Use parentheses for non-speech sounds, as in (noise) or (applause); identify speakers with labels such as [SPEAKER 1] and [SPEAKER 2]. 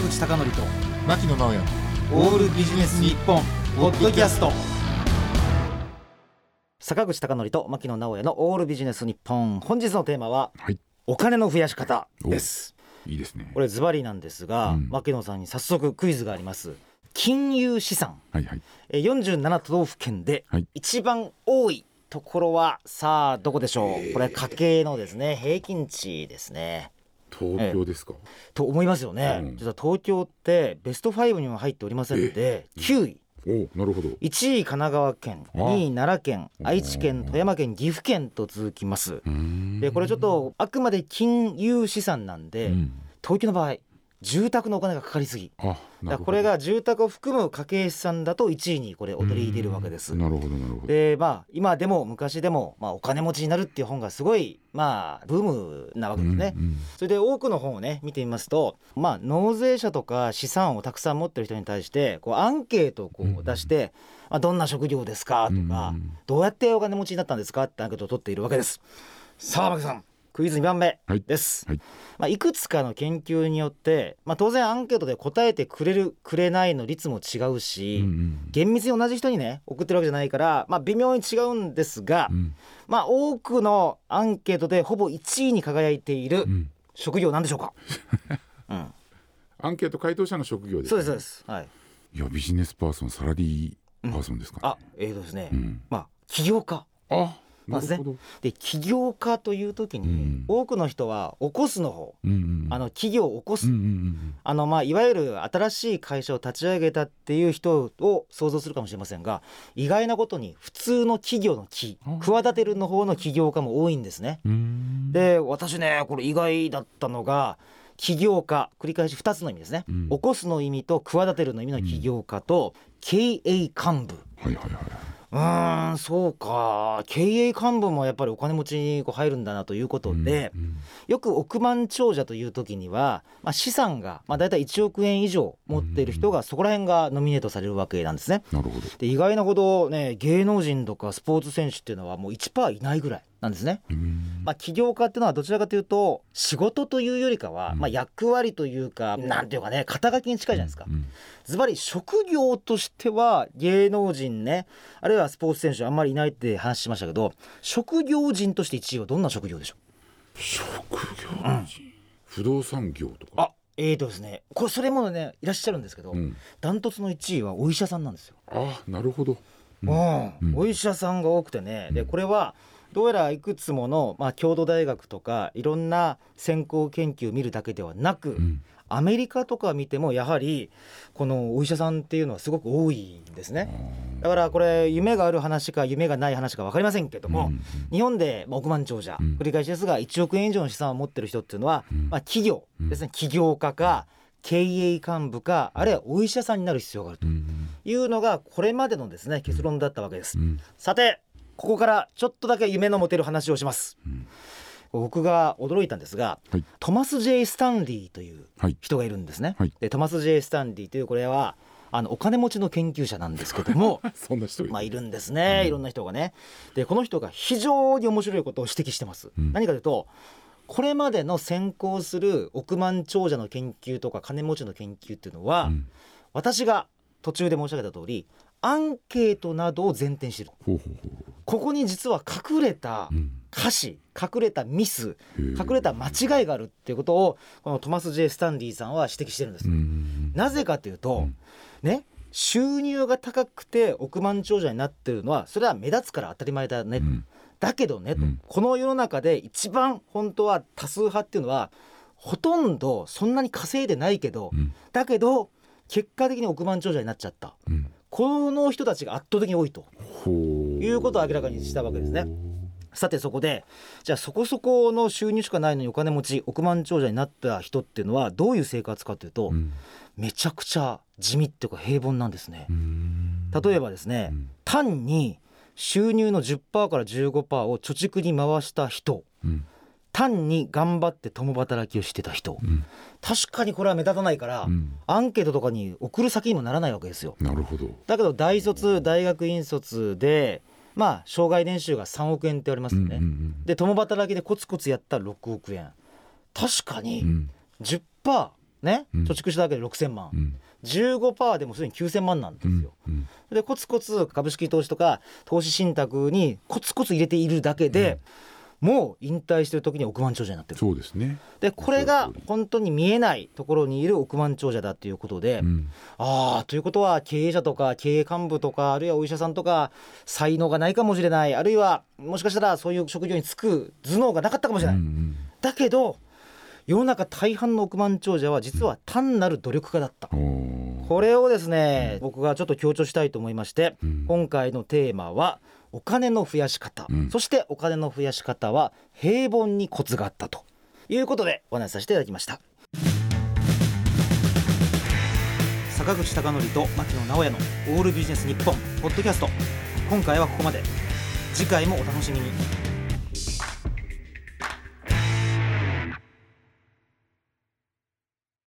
[SPEAKER 1] 坂口孝則と
[SPEAKER 2] 牧野直哉。
[SPEAKER 1] オールビジネス日本ポッドキャスト。
[SPEAKER 3] 坂口孝則と牧野直哉のオールビジネス日本。本日のテーマは
[SPEAKER 2] はい。
[SPEAKER 3] お金の増やし方です。
[SPEAKER 2] いいですね。
[SPEAKER 3] これズバリなんですが、
[SPEAKER 2] うん。
[SPEAKER 3] 牧野さんに早速クイズがあります。金融資産。
[SPEAKER 2] はいはい。
[SPEAKER 3] えー47都道府県で
[SPEAKER 2] はい。
[SPEAKER 3] 一番多いところはさあどこでしょう？これ家計のですね平均値ですね
[SPEAKER 2] 東京ですか、
[SPEAKER 3] と思いますよね、
[SPEAKER 2] うん。
[SPEAKER 3] 実は東京ってベスト5には入っておりませんので9位。
[SPEAKER 2] おなるほど。
[SPEAKER 3] 1位神奈川県。
[SPEAKER 2] あ
[SPEAKER 3] 2位奈良県。
[SPEAKER 2] うん
[SPEAKER 3] 愛知県富山県岐阜県と続きます。でこれちょっとあくまで金融資産なんで、
[SPEAKER 2] うん。
[SPEAKER 3] 東京の場合住宅のお金がかかりすぎ。だこれが住宅を含む家計資産だと1位にこれ躍り出るわけです。
[SPEAKER 2] なるほどなるほど。
[SPEAKER 3] でまあ今でも昔でも、まあ、お金持ちになるっていう本がすごいまあブームなわけですね、
[SPEAKER 2] うんうん
[SPEAKER 3] それで多くの本をね見てみますとまあ納税者とか資産をたくさん持ってる人に対してこうアンケートをこう出して、まあ、どんな職業ですかとか、
[SPEAKER 2] うん
[SPEAKER 3] どうやってお金持ちになったんですかってアンケートを取っているわけです。さあ牧さんクイズ2番目
[SPEAKER 2] はい。
[SPEAKER 3] です、
[SPEAKER 2] はい。
[SPEAKER 3] まあ、いくつかの研究によって、まあ、当然アンケートで答えてくれるくれないの率も違うし、
[SPEAKER 2] うんうん
[SPEAKER 3] 厳密に同じ人にね送ってるわけじゃないから、まあ、微妙に違うんですが、
[SPEAKER 2] うん。
[SPEAKER 3] まあ、多くのアンケートでほぼ1位に輝いている
[SPEAKER 2] うん。
[SPEAKER 3] 職業なんでしょうか、(laughs) うん、
[SPEAKER 2] アンケート回答者の職業です
[SPEAKER 3] そうですそうです、はい、
[SPEAKER 2] いやビジネスパーソンサラリーパーソンですか、
[SPEAKER 3] あえーとですね、
[SPEAKER 2] うん。
[SPEAKER 3] まあ起業家。
[SPEAKER 2] あ
[SPEAKER 3] まずね。
[SPEAKER 2] なるほど、
[SPEAKER 3] で起業家という時に、
[SPEAKER 2] うん。
[SPEAKER 3] 多くの人は起こすの方、
[SPEAKER 2] うんうん、
[SPEAKER 3] あの企業を起こす、
[SPEAKER 2] うんうんうん
[SPEAKER 3] あのまあいわゆる新しい会社を立ち上げたっていう人を想像するかもしれませんが意外なことに普通の企業の企
[SPEAKER 2] あ
[SPEAKER 3] 企てるの方の起業家も多いんですね。で私ねこれ意外だったのが起業家繰り返し2つの意味ですね、
[SPEAKER 2] うん。
[SPEAKER 3] 起こすの意味と企てるの意味の起業家と、経営幹部。
[SPEAKER 2] はいはいはいう
[SPEAKER 3] ーんそうか。経営幹部もやっぱりお金持ちにこう入るんだなということで、
[SPEAKER 2] うん
[SPEAKER 3] よく億万長者という時には、まあ、資産が、まあ、大体1億円以上持っている人がそこら辺がノミネートされるわけなんですね。
[SPEAKER 2] なるほど。
[SPEAKER 3] で意外なほどね芸能人とかスポーツ選手っていうのはもう1%いないぐらいなんですね。
[SPEAKER 2] うん。
[SPEAKER 3] まあ、起業家っていうのはどちらかというと仕事というよりかは、
[SPEAKER 2] うん。
[SPEAKER 3] まあ、役割というかなんていうかね肩書きに近いじゃないですか。
[SPEAKER 2] うん
[SPEAKER 3] ズバリ職業としては芸能人ねあるいはスポーツ選手あんまりいないって話しましたけど職業人として1位はどんな職業でしょ
[SPEAKER 2] 職業人、不動産業とか？
[SPEAKER 3] うあえーとですねこれそれもねいらっしゃるんですけど、
[SPEAKER 2] うん、
[SPEAKER 3] ダントツの1位はお医者さんなんですよ。
[SPEAKER 2] あなるほど。
[SPEAKER 3] うん。
[SPEAKER 2] うん。
[SPEAKER 3] お医者さんが多くてね。でこれはどうやらいくつもの、まあ、郷土大学とかいろんな先行研究を見るだけではなく、
[SPEAKER 2] うん。
[SPEAKER 3] アメリカとか見てもやはりこのお医者さんっていうのはすごく多いんですね。だからこれ夢がある話か夢がない話か分かりませんけども、
[SPEAKER 2] うん
[SPEAKER 3] 日本でまあ億万長者、
[SPEAKER 2] うん。
[SPEAKER 3] 繰り返しですが1億円以上の資産を持ってる人っていうのは、
[SPEAKER 2] うん。
[SPEAKER 3] まあ、企業ですね。起業家か経営幹部かあるいはお医者さんになる必要があると
[SPEAKER 2] うん。
[SPEAKER 3] いうのがこれまでのですね結論だったわけです。
[SPEAKER 2] うん。
[SPEAKER 3] さてここからちょっとだけ夢の持てる話をします。
[SPEAKER 2] うん
[SPEAKER 3] 僕が驚いたんですが、
[SPEAKER 2] はい。
[SPEAKER 3] トマス・ジェイ・スタンリーという
[SPEAKER 2] はい。
[SPEAKER 3] 人がいるんですね。
[SPEAKER 2] はい。
[SPEAKER 3] でトマス・ジェイ・スタンリーというこれはあのお金持ちの研究者なんですけども (laughs)
[SPEAKER 2] そんな人
[SPEAKER 3] まあいるんですね、いろんな人がね。でこの人が非常に面白いことを指摘してます。
[SPEAKER 2] うん。
[SPEAKER 3] 何かというとこれまでの先行する億万長者の研究とか金持ちの研究っていうのは、
[SPEAKER 2] うん。
[SPEAKER 3] 私が途中で申し上げた通りアンケートなどを前提にしてる。ここに実は隠れた歌詞隠れたミス隠れた間違いがあるっていうことをこのトマス・ジェイ・スタンリーさんは指摘してるんです。
[SPEAKER 2] うん
[SPEAKER 3] なぜかというと、
[SPEAKER 2] うん。
[SPEAKER 3] ね収入が高くて億万長者になってるのはそれは目立つから当たり前だね、
[SPEAKER 2] うん。
[SPEAKER 3] だけどね、この世の中で一番本当は多数派っていうのはほとんどそんなに稼いでないけど、
[SPEAKER 2] うん。
[SPEAKER 3] だけど結果的に億万長者になっちゃった。
[SPEAKER 2] うん
[SPEAKER 3] この人たちが圧倒的に多いと。いうことを明らかにしたわけですね。さてそこでじゃあそこそこの収入しかないのにお金持ち億万長者になった人っていうのはどういう生活かというと、
[SPEAKER 2] うん。
[SPEAKER 3] めちゃくちゃ地味っていうか平凡なんですね。
[SPEAKER 2] う。ん。
[SPEAKER 3] 例えばですね、
[SPEAKER 2] うん。
[SPEAKER 3] 単に収入の10%から15%を貯蓄に回した人。
[SPEAKER 2] うん
[SPEAKER 3] 単に頑張って共働きをしてた人。
[SPEAKER 2] うん。
[SPEAKER 3] 確かにこれは目立たないから、
[SPEAKER 2] うん。
[SPEAKER 3] アンケートとかに送る先にもならないわけですよ。
[SPEAKER 2] なるほど。
[SPEAKER 3] だけど大卒大学院卒でまあ障害年収が3億円って言われますよね。
[SPEAKER 2] うんうん
[SPEAKER 3] で共働きでコツコツやったら6億円。確かに
[SPEAKER 2] うん。
[SPEAKER 3] 10%ね、
[SPEAKER 2] うん。
[SPEAKER 3] 貯蓄しただけで6000万、
[SPEAKER 2] うん。
[SPEAKER 3] 15%でもすでに9000万なんです
[SPEAKER 2] うん。
[SPEAKER 3] よ。
[SPEAKER 2] うん。
[SPEAKER 3] でコツコツ株式投資とか投資信託にコツコツ入れているだけで、もう引退してる時に億万長者になってる。
[SPEAKER 2] そうですね。
[SPEAKER 3] でこれが本当に見えないところにいる億万長者だっていうことで、
[SPEAKER 2] うん。
[SPEAKER 3] ああということは経営者とか経営幹部とかあるいはお医者さんとか才能がないかもしれない。あるいはもしかしたらそういう職業に就く頭脳がなかったかもしれない、
[SPEAKER 2] うん。
[SPEAKER 3] だけど世の中大半の億万長者は実は単なる努力家だった、これをですね、僕がちょっと強調したいと思いまして、
[SPEAKER 2] うん。
[SPEAKER 3] 今回のテーマはお金の増やし方、
[SPEAKER 2] うん。
[SPEAKER 3] そしてお金の増やし方は平凡にコツがあったと。いうことでお話しさせていただきました。坂口孝則と牧野直哉のオールビジネス日本ポッドキャスト。今回はここまで。次回もお楽しみに